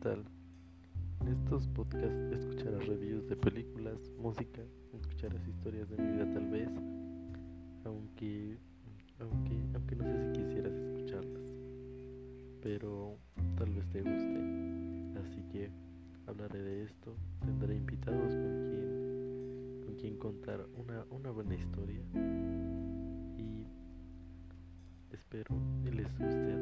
tal? En estos podcasts escucharás reviews de películas, música, escucharás historias de mi vida tal vez, aunque, aunque, aunque no sé si quisieras escucharlas, pero tal vez te guste. Así que hablaré de esto, tendré invitados con quien, con quien contar una, una buena historia y espero que les guste.